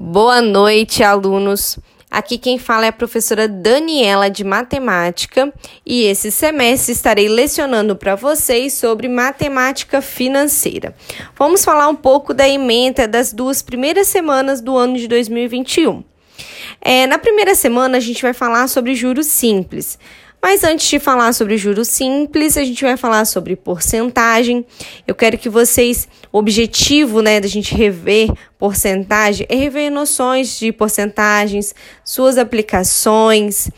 Boa noite, alunos. Aqui quem fala é a professora Daniela de Matemática e esse semestre estarei lecionando para vocês sobre matemática financeira. Vamos falar um pouco da ementa das duas primeiras semanas do ano de 2021. É, na primeira semana, a gente vai falar sobre juros simples. Mas antes de falar sobre juros simples, a gente vai falar sobre porcentagem. Eu quero que vocês, o objetivo, né, da gente rever porcentagem é rever noções de porcentagens, suas aplicações,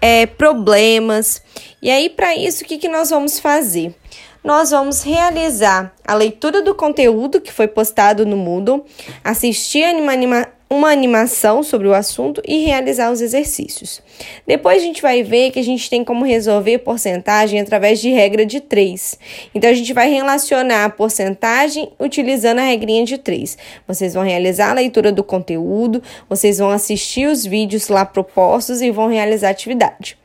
é, problemas. E aí, para isso, o que, que nós vamos fazer? Nós vamos realizar a leitura do conteúdo que foi postado no Moodle, assistir a anima uma animação sobre o assunto e realizar os exercícios. Depois a gente vai ver que a gente tem como resolver porcentagem através de regra de 3. Então a gente vai relacionar a porcentagem utilizando a regrinha de 3. Vocês vão realizar a leitura do conteúdo, vocês vão assistir os vídeos lá propostos e vão realizar a atividade.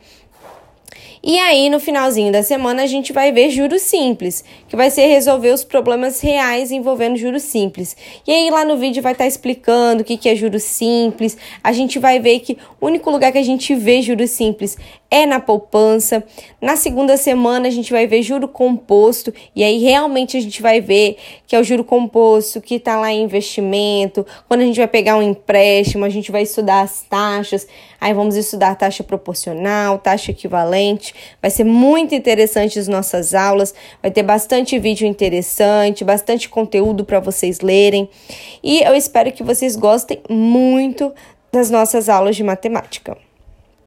E aí, no finalzinho da semana, a gente vai ver juros simples, que vai ser resolver os problemas reais envolvendo juros simples. E aí, lá no vídeo vai estar tá explicando o que, que é juros simples. A gente vai ver que o único lugar que a gente vê juros simples é na poupança. Na segunda semana, a gente vai ver juro composto, e aí realmente a gente vai ver que é o juro composto que está lá em investimento. Quando a gente vai pegar um empréstimo, a gente vai estudar as taxas. Aí vamos estudar taxa proporcional, taxa equivalente. Vai ser muito interessante as nossas aulas. Vai ter bastante vídeo interessante, bastante conteúdo para vocês lerem. E eu espero que vocês gostem muito das nossas aulas de matemática.